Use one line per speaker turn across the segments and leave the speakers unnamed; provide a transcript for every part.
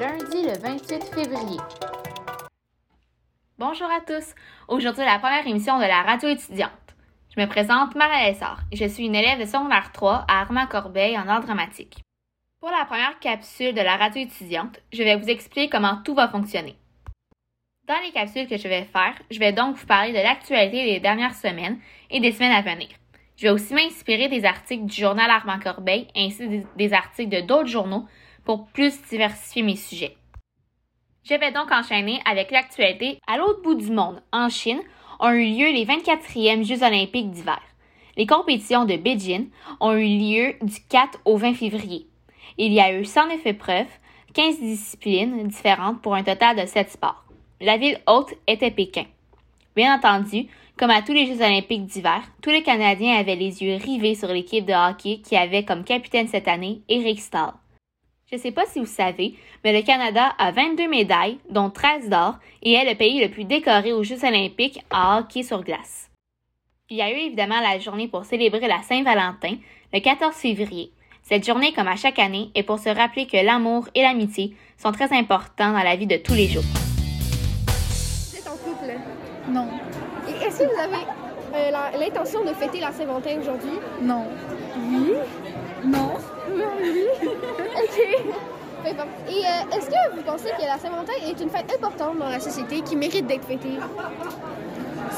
lundi le 28 février. Bonjour à tous. Aujourd'hui, la première émission de la radio étudiante. Je me présente Marie Lessard et je suis une élève de secondaire 3 à Armand Corbeil en art dramatique. Pour la première capsule de la radio étudiante, je vais vous expliquer comment tout va fonctionner. Dans les capsules que je vais faire, je vais donc vous parler de l'actualité des dernières semaines et des semaines à venir. Je vais aussi m'inspirer des articles du journal Armand Corbeil ainsi que des articles de d'autres journaux pour plus diversifier mes sujets. Je vais donc enchaîner avec l'actualité à l'autre bout du monde, en Chine, ont eu lieu les 24e Jeux olympiques d'hiver. Les compétitions de Beijing ont eu lieu du 4 au 20 février. Il y a eu 109 épreuves, 15 disciplines différentes pour un total de 7 sports. La ville haute était Pékin. Bien entendu, comme à tous les Jeux olympiques d'hiver, tous les Canadiens avaient les yeux rivés sur l'équipe de hockey qui avait comme capitaine cette année Eric Stahl. Je ne sais pas si vous savez, mais le Canada a 22 médailles, dont 13 d'or, et est le pays le plus décoré aux Jeux olympiques en hockey sur glace. Il y a eu évidemment la journée pour célébrer la Saint-Valentin, le 14 février. Cette journée, comme à chaque année, est pour se rappeler que l'amour et l'amitié sont très importants dans la vie de tous les jours.
Vous êtes en couple?
Non.
Est-ce que vous avez euh, l'intention de fêter la Saint-Valentin aujourd'hui?
Non.
Oui?
Non.
Oui. OK. Et euh, est-ce que vous pensez que la Saint-Valentin est une fête importante dans la société qui mérite d'être fêtée?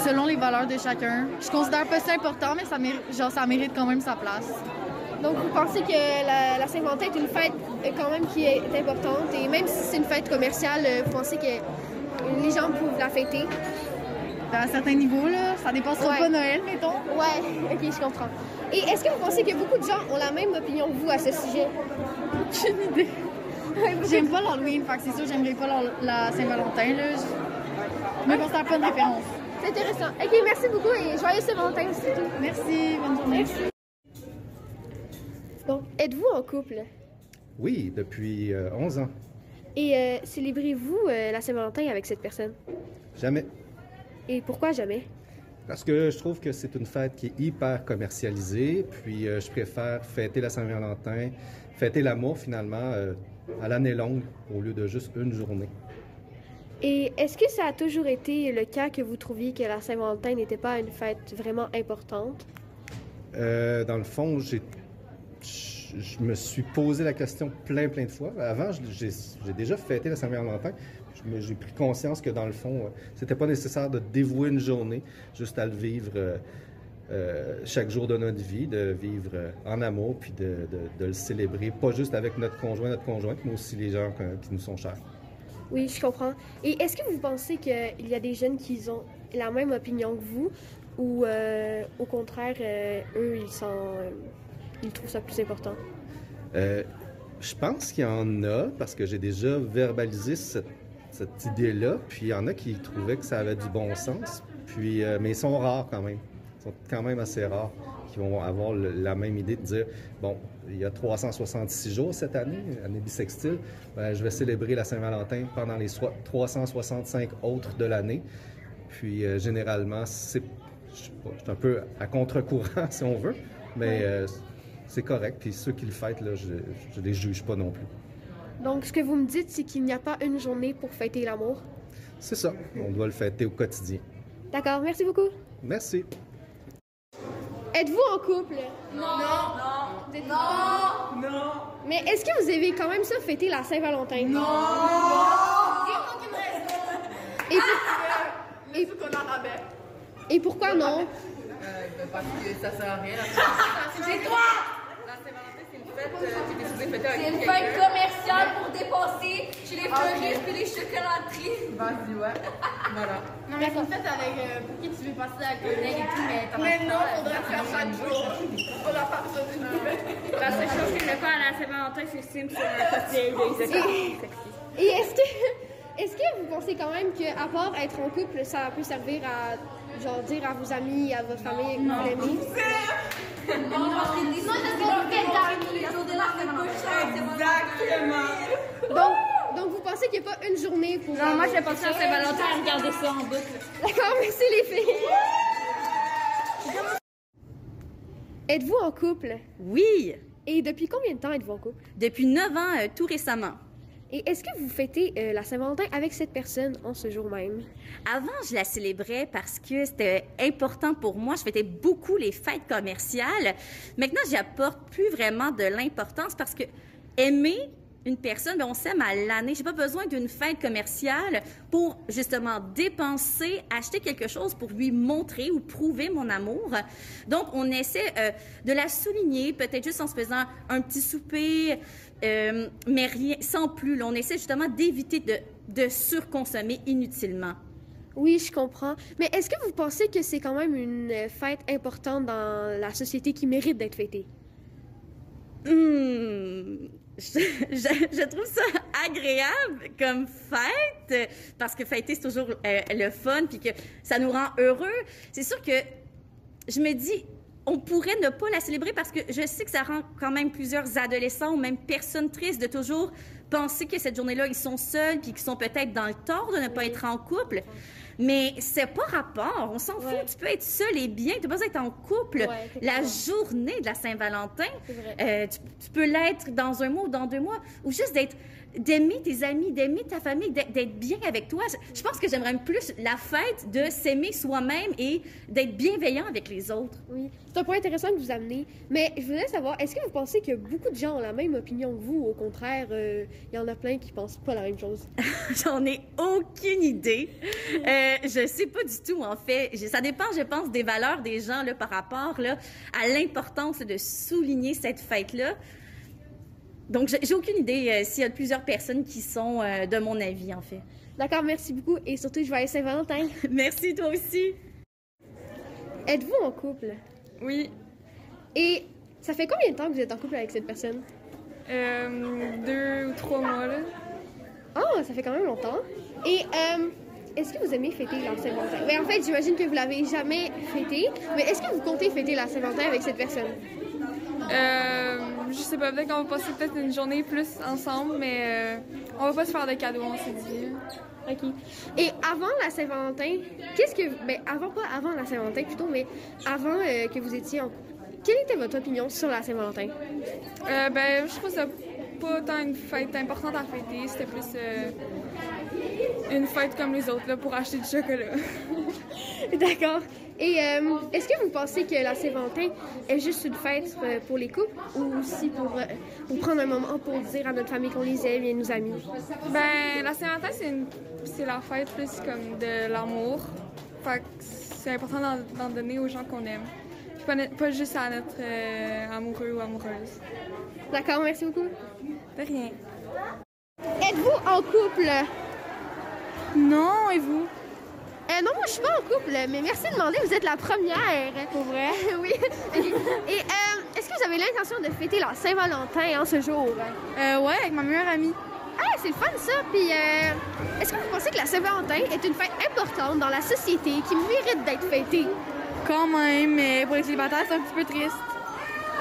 Selon les valeurs de chacun. Je considère pas ça important, mais ça, méri- genre, ça mérite quand même sa place.
Donc, vous pensez que la, la Saint-Valentin est une fête euh, quand même qui est importante? Et même si c'est une fête commerciale, euh, vous pensez que les gens peuvent la fêter?
À certains niveaux, là, ça dépassera
Ouais.
pas Noël, mettons.
Ouais, ok, je comprends. Et est-ce que vous pensez que beaucoup de gens ont la même opinion que vous à ce sujet?
Aucune idée. J'aime pas l'Halloween, fait que c'est sûr j'aimerais pas la, la Saint-Valentin, là. Je me considère pas une référence.
C'est intéressant. Ok, merci beaucoup et joyeux Saint-Valentin aussi.
Merci, bonne journée.
Donc, êtes-vous en couple?
Oui, depuis euh, 11 ans.
Et euh, célébrez-vous euh, la Saint-Valentin avec cette personne?
Jamais.
Et pourquoi jamais?
Parce que je trouve que c'est une fête qui est hyper commercialisée, puis euh, je préfère fêter la Saint-Valentin, fêter l'amour finalement euh, à l'année longue au lieu de juste une journée.
Et est-ce que ça a toujours été le cas que vous trouviez que la Saint-Valentin n'était pas une fête vraiment importante?
Euh, dans le fond, j'ai, je me suis posé la question plein, plein de fois. Avant, j'ai déjà fêté la Saint-Valentin. J'ai pris conscience que dans le fond, euh, c'était pas nécessaire de dévouer une journée, juste à le vivre euh, euh, chaque jour de notre vie, de vivre en amour, puis de, de- le célébrer, pas juste avec notre conjoint, notre conjointe, mais aussi les gens qui nous sont chers.
Oui, je comprends. Et est-ce que vous pensez qu'il y a des jeunes qui ont la même opinion que vous ou au contraire, eux, ils, sont, ils trouvent ça plus important?
Euh, je pense qu'il y en a, parce que j'ai déjà verbalisé cette, cette idée-là, puis il y en a qui trouvaient que ça avait du bon sens, puis, euh, mais ils sont rares quand même. Ils sont quand même assez rares qui vont avoir le- la même idée de dire, bon, il y a 366 jours cette année, année bissextile, ben, je vais célébrer la Saint-Valentin pendant les soi- 365 autres de l'année. Puis euh, généralement, c'est je sais pas, je suis un peu à contre-courant si on veut, mais euh, c'est correct. Puis ceux qui le fêtent, là, je ne les juge pas non plus.
Donc, ce que vous me dites, c'est qu'il n'y a pas une journée pour fêter l'amour?
C'est ça, on doit le fêter au quotidien.
D'accord, merci beaucoup.
Merci.
Êtes-vous en couple? Non. Non. Non. Non. Mais est-ce que vous avez quand même ça fêté la Saint-Valentin? Non. Et, pour- et,
qu'on en rabais.
et pourquoi non?
Euh, parce que ça sert à rien. C'est toi! Saint-Valentin, c'est une fête euh,
C'est une fête commerciale pour dépenser chez les fleuristes et les chocolateries.
Vas-y, ouais. Voilà.
Non, mais c'est une fête avec euh, pour qui tu veux passer avec un collègue et tout, mais t'en as
Mais
pas,
non, faudrait le faire chaque jour. On a pas besoin d'une nouvelle.
La seule chose que je fais à la Saint-Valentin, c'est sim sur un cocktail de
Et est-ce que, est-ce que vous pensez quand même qu'à part être en couple, ça peut servir à genre dire à vos amis, à votre famille que vous l'aimez?
Non.
Exactement.
Donc, donc vous pensez qu'il n'y a pas une journée pour...
Non, moi, je vais passer à Saint-Valentin à regarder ça en boucle.
D'accord, merci les filles. Êtes-vous en couple?
Oui,
Et depuis combien de temps êtes-vous en couple?
depuis 9 ans, euh, tout récemment.
Et est-ce que vous fêtez euh, la Saint-Valentin avec cette personne en ce jour même?
Avant, je la célébrais parce que c'était important pour moi. Je fêtais beaucoup les fêtes commerciales. Maintenant, j'y apporte plus vraiment de l'importance parce que aimer une personne, ben on s'aime à l'année. J'ai pas besoin d'une fête commerciale pour justement dépenser, acheter quelque chose pour lui montrer ou prouver mon amour. Donc, on essaie euh, de la souligner, peut-être juste en se faisant un petit souper, euh, mais rien, sans plus. Là, on essaie justement d'éviter de, de surconsommer inutilement.
Oui, je comprends. Mais est-ce que vous pensez que c'est quand même une fête importante dans la société qui mérite d'être fêtée?
Hmm, je, je- je trouve ça agréable comme fête parce que fêter c'est toujours euh, le fun puis que ça nous rend heureux. C'est sûr que je me dis on pourrait ne pas la célébrer parce que je sais que ça rend quand même plusieurs adolescents ou même personnes tristes de toujours penser que cette journée-là ils sont seuls puis qu'ils sont peut-être dans le tort de ne pas être en couple. Mais c'est pas rapport, on s'en
Ouais.
fout. Tu peux être seul et bien, tu peux pas être en couple.
Ouais,
la journée de la Saint-Valentin, euh, tu, tu peux l'être dans un mois ou dans deux mois, ou juste d'être, d'aimer tes amis, d'aimer ta famille, d'être bien avec toi. Je, je pense que j'aimerais plus la fête de s'aimer soi-même et d'être bienveillant avec les autres.
Oui, c'est un point intéressant que vous amenez. Mais je voulais savoir, est-ce que vous pensez que beaucoup de gens ont la même opinion que vous? Ou au contraire, euh, il y en a plein qui pensent pas la même chose?
J'en ai aucune idée. Euh, je sais pas du tout, en fait. Je- ça dépend, je pense, des valeurs des gens là, par rapport là, à l'importance de souligner cette fête-là. Donc, j'ai aucune idée euh, s'il y a plusieurs personnes qui sont euh, de mon avis, en fait.
D'accord, merci beaucoup et surtout, joyeux Saint-Valentin.
Merci, toi aussi.
Êtes-vous en couple?
Oui,
Et ça fait combien de temps que vous êtes en couple avec cette personne?
euh, deux trois mois, là.
Oh, ça fait quand même longtemps. Et euh, est-ce que vous aimez fêter la Saint-Valentin? Ben, en fait, j'imagine que vous l'avez jamais fêté, mais est-ce que vous comptez fêter la Saint-Valentin avec cette personne?
Euh, je sais pas, peut-être qu'on va passer peut-être une journée plus ensemble, mais euh, on va pas se faire de cadeaux, on s'est dit.
OK. Et avant la Saint-Valentin, qu'est-ce que. Ben, avant, pas avant la Saint-Valentin plutôt, mais avant euh, que vous étiez en couple, quelle était votre opinion sur la Saint-Valentin?
Euh, ben, je trouve ça pas tant une fête importante à fêter, c'était plus euh, une fête comme les autres, là, pour acheter du chocolat.
D'accord. Et euh, est-ce que vous pensez que la Saint-Valentin est juste une fête euh, pour les couples ou aussi pour, euh, pour prendre un moment pour dire à notre famille qu'on les aime et nos amis?
ben, la Saint-Valentin, c'est une- c'est la fête plus comme de l'amour. Fait que c'est important d'en donner aux gens qu'on aime. Pas, juste à notre euh, amoureux ou amoureuse.
D'accord, merci beaucoup.
De rien.
Êtes-vous en couple?
Non, et vous?
Euh, non, moi je suis pas en couple, mais merci de demander, vous êtes la première.
Pour vrai?
oui. Et euh, est-ce que vous avez l'intention de fêter la Saint-Valentin en ce jour?
Euh, ouais, avec ma meilleure amie.
Ah, c'est le fun ça. Puis euh, est-ce que vous pensez que la Saint-Valentin est une fête importante dans la société qui mérite d'être fêtée?
Quand même, mais pour les célibataires, c'est un petit peu triste.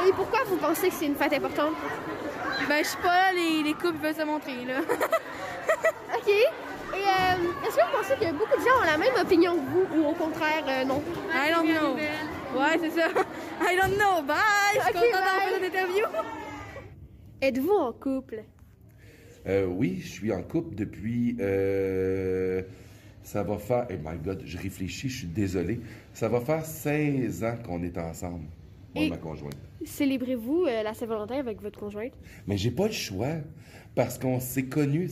Et pourquoi vous pensez que c'est une fête importante?
Ben, je sais pas, là, les, les couples veulent se montrer, là.
OK. Et euh, est-ce que vous pensez que beaucoup de gens ont la même opinion que vous ou au contraire, euh, non?
I don't know. Ouais, c'est ça. I don't know. Bye! Je suis
Ok,
contente d'avoir fait interview.
Êtes-vous en couple?
Euh, oui, je suis en couple depuis. euh, ça va faire. Oh my God, je réfléchis, je suis désolé. Ça va faire 16 ans qu'on est ensemble, moi et
Et-
ma conjointe.
Célébrez-vous euh, la Saint-Valentin avec votre conjointe?
Mais j'ai pas le choix parce qu'on s'est connus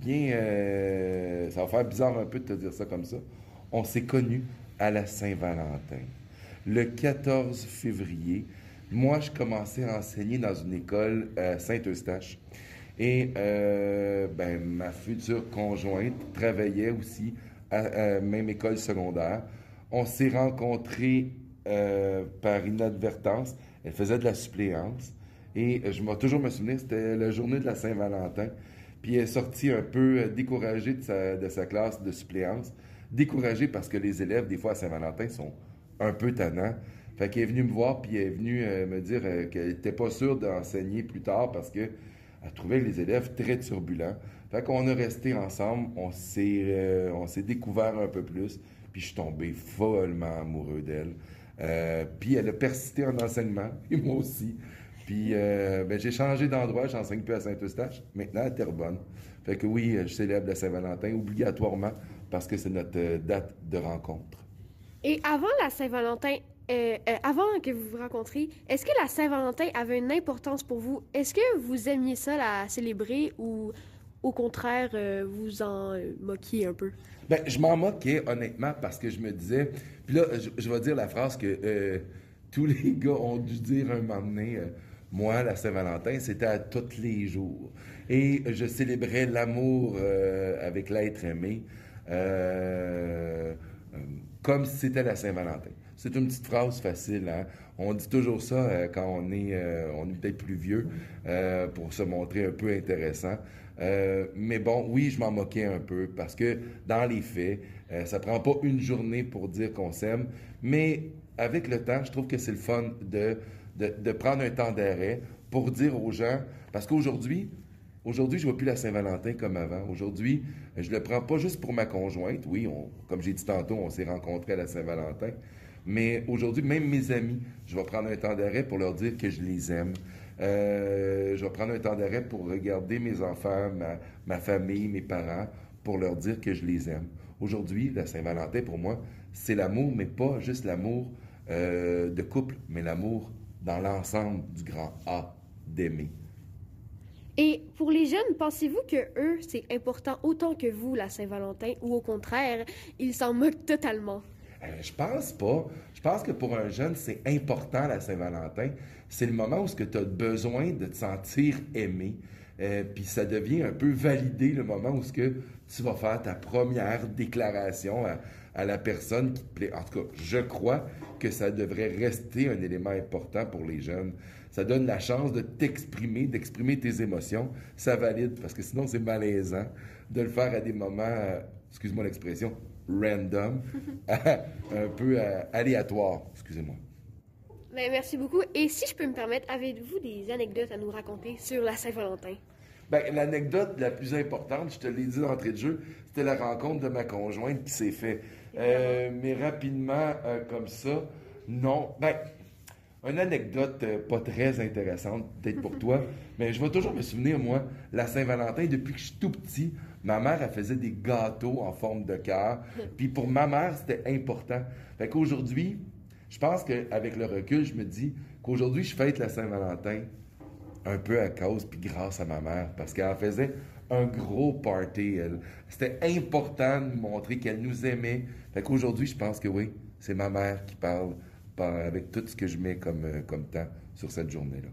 bien. euh, ça va faire bizarre un peu de te dire ça comme ça. On s'est connus à la Saint-Valentin. Le 14 février, moi, je commençais à enseigner dans une école à Saint-Eustache. Et euh, ben, ma future conjointe travaillait aussi à la même école secondaire. On s'est rencontrés euh, par inadvertance. Elle faisait de la suppléance. Et euh, je vais toujours me souvenir, c'était la journée de la Saint-Valentin. Puis elle est sortie un peu découragée de sa, classe de suppléance. Découragée parce que les élèves, des fois à Saint-Valentin, sont un peu tannants. Fait qu'elle est venue me voir, puis elle est venue me dire qu'elle n'était pas sûre d'enseigner plus tard parce que elle trouvait les élèves très turbulents. Fait qu'on a resté ensemble, on s'est euh, on s'est découvert un peu plus, puis je suis tombé follement amoureux d'elle. Euh, puis elle a persisté en enseignement, et moi aussi. Puis euh, ben, j'ai changé d'endroit, j'enseigne plus à Saint-Eustache, maintenant à Terrebonne. Fait que oui, je célèbre la Saint-Valentin obligatoirement parce que c'est notre date de rencontre.
Et avant la Saint-Valentin, euh, euh, avant que vous vous rencontriez, est-ce que la Saint-Valentin avait une importance pour vous? Est-ce que vous aimiez ça la célébrer ou au contraire euh, vous en moquiez un peu?
Ben, je m'en moquais, honnêtement, parce que je me disais. Puis là, je, je vais dire la phrase que tous les gars ont dû dire un moment donné. moi, la Saint-Valentin, c'était à tous les jours. Et je célébrais l'amour avec l'être aimé comme si c'était la Saint-Valentin. C'est une petite phrase facile. Hein? On dit toujours ça euh, quand on est, euh, on est peut-être plus vieux euh, pour se montrer un peu intéressant. Mais bon, oui, je m'en moquais un peu parce que dans les faits, ça prend pas une journée pour dire qu'on s'aime, mais avec le temps, je trouve que c'est le fun de, prendre un temps d'arrêt pour dire aux gens, parce qu'aujourd'hui, Aujourd'hui, je ne vois plus la Saint-Valentin comme avant. Aujourd'hui, je le prends pas juste pour ma conjointe. Oui, comme j'ai dit tantôt, on s'est rencontrés à la Saint-Valentin. Mais aujourd'hui, même mes amis, je vais prendre un temps d'arrêt pour leur dire que je les aime. Euh, je vais prendre un temps d'arrêt pour regarder mes enfants, ma, famille, mes parents, pour leur dire que je les aime. Aujourd'hui, la Saint-Valentin, pour moi, c'est l'amour, mais pas juste l'amour euh, de couple, mais l'amour dans l'ensemble du grand A d'aimer.
Et pour les jeunes, pensez-vous que eux, c'est important autant que vous, la Saint-Valentin, ou au contraire, ils s'en moquent totalement?
Euh, je pense pas. Je pense que pour un jeune, c'est important la Saint-Valentin. C'est le moment où tu as besoin de te sentir aimé. Euh, Puis ça devient un peu validé le moment où ce que tu vas faire ta première déclaration à, à la personne qui te plaît. En tout cas, je crois que ça devrait rester un élément important pour les jeunes. Ça donne la chance de t'exprimer, d'exprimer tes émotions. Ça valide, parce que sinon c'est malaisant de le faire à des moments, euh, excuse-moi l'expression, random, un peu euh, aléatoire, excusez-moi.
Ben, merci beaucoup. Et si je peux me permettre, avez-vous des anecdotes à nous raconter sur la Saint-Valentin?
Ben, l'anecdote la plus importante, je te l'ai dit d'entrée de jeu, c'était la rencontre de ma conjointe qui s'est fait. Euh, mais rapidement, euh, comme ça, non. Ben, une anecdote euh, pas très intéressante, peut-être pour toi, mais je vais toujours me souvenir, moi, la Saint-Valentin, depuis que je suis tout petit, ma mère, elle faisait des gâteaux en forme de cœur. Puis pour ma mère, c'était important. Fait qu'aujourd'hui, je pense qu'avec le recul, je me dis qu'aujourd'hui, je fête la Saint-Valentin un peu à cause puis grâce à ma mère parce qu'elle faisait un gros party. Elle. C'était important de nous montrer qu'elle nous aimait. Fait qu'aujourd'hui, je pense que oui, c'est ma mère qui parle par- avec tout ce que je mets comme, euh, comme temps sur cette journée-là.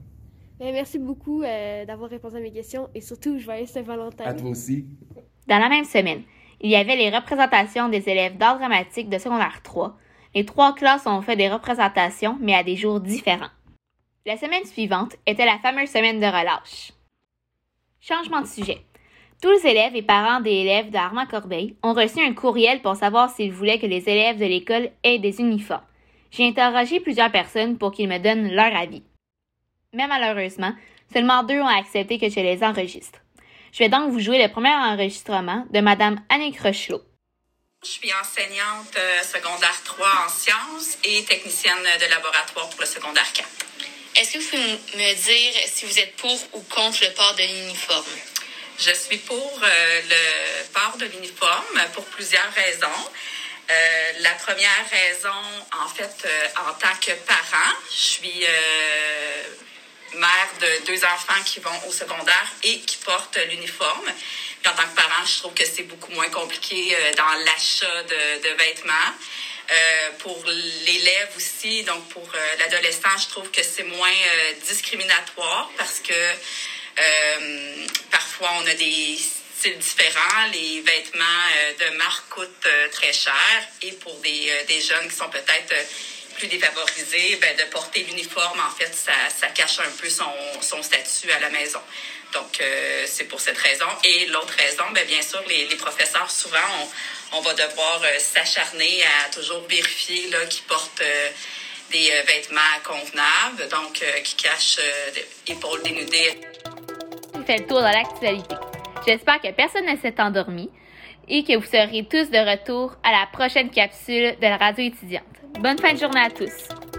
Ben, merci beaucoup euh, d'avoir répondu à mes questions et surtout, joyeux Saint-Valentin.
À toi aussi.
Dans la même semaine, il y avait les représentations des élèves d'art dramatique de secondaire 3. Les trois classes ont fait des représentations, mais à des jours différents. La semaine suivante était la fameuse semaine de relâche. Changement de sujet. Tous les élèves et parents des élèves d'Armand Corbeil ont reçu un courriel pour savoir s'ils voulaient que les élèves de l'école aient des uniformes. J'ai interrogé plusieurs personnes pour qu'ils me donnent leur avis. Mais malheureusement, seulement deux ont accepté que je les enregistre. Je vais donc vous jouer le premier enregistrement de Madame Annick Rochelot.
Je suis enseignante euh, secondaire 3 en sciences et technicienne de laboratoire pour le secondaire 4.
Est-ce que vous pouvez me dire si vous êtes pour ou contre le port de l'uniforme?
Je suis pour euh, le port de l'uniforme pour plusieurs raisons. Euh, la première raison, en fait, euh, en tant que parent, je suis euh, mère de deux enfants qui vont au secondaire et qui portent l'uniforme. En tant que parent, je trouve que c'est beaucoup moins compliqué euh, dans l'achat de, vêtements. Euh, pour l'élève aussi, donc pour euh, l'adolescent, je trouve que c'est moins discriminatoire parce que parfois on a des styles différents, les vêtements de marque coûtent très cher et pour des, des jeunes qui sont peut-être plus défavorisés, ben, de porter l'uniforme, en fait, ça, cache un peu son, statut à la maison. Donc, euh, c'est pour cette raison. Et l'autre raison, ben, bien sûr, les, professeurs, souvent, on, va devoir euh, s'acharner à toujours vérifier qu'ils portent euh, des euh, vêtements convenables, donc qui cachent des épaules dénudées.
On fait le tour de l'actualité. J'espère que personne ne s'est endormi et que vous serez tous de retour à la prochaine capsule de la radio étudiante. Bonne fin de journée à tous!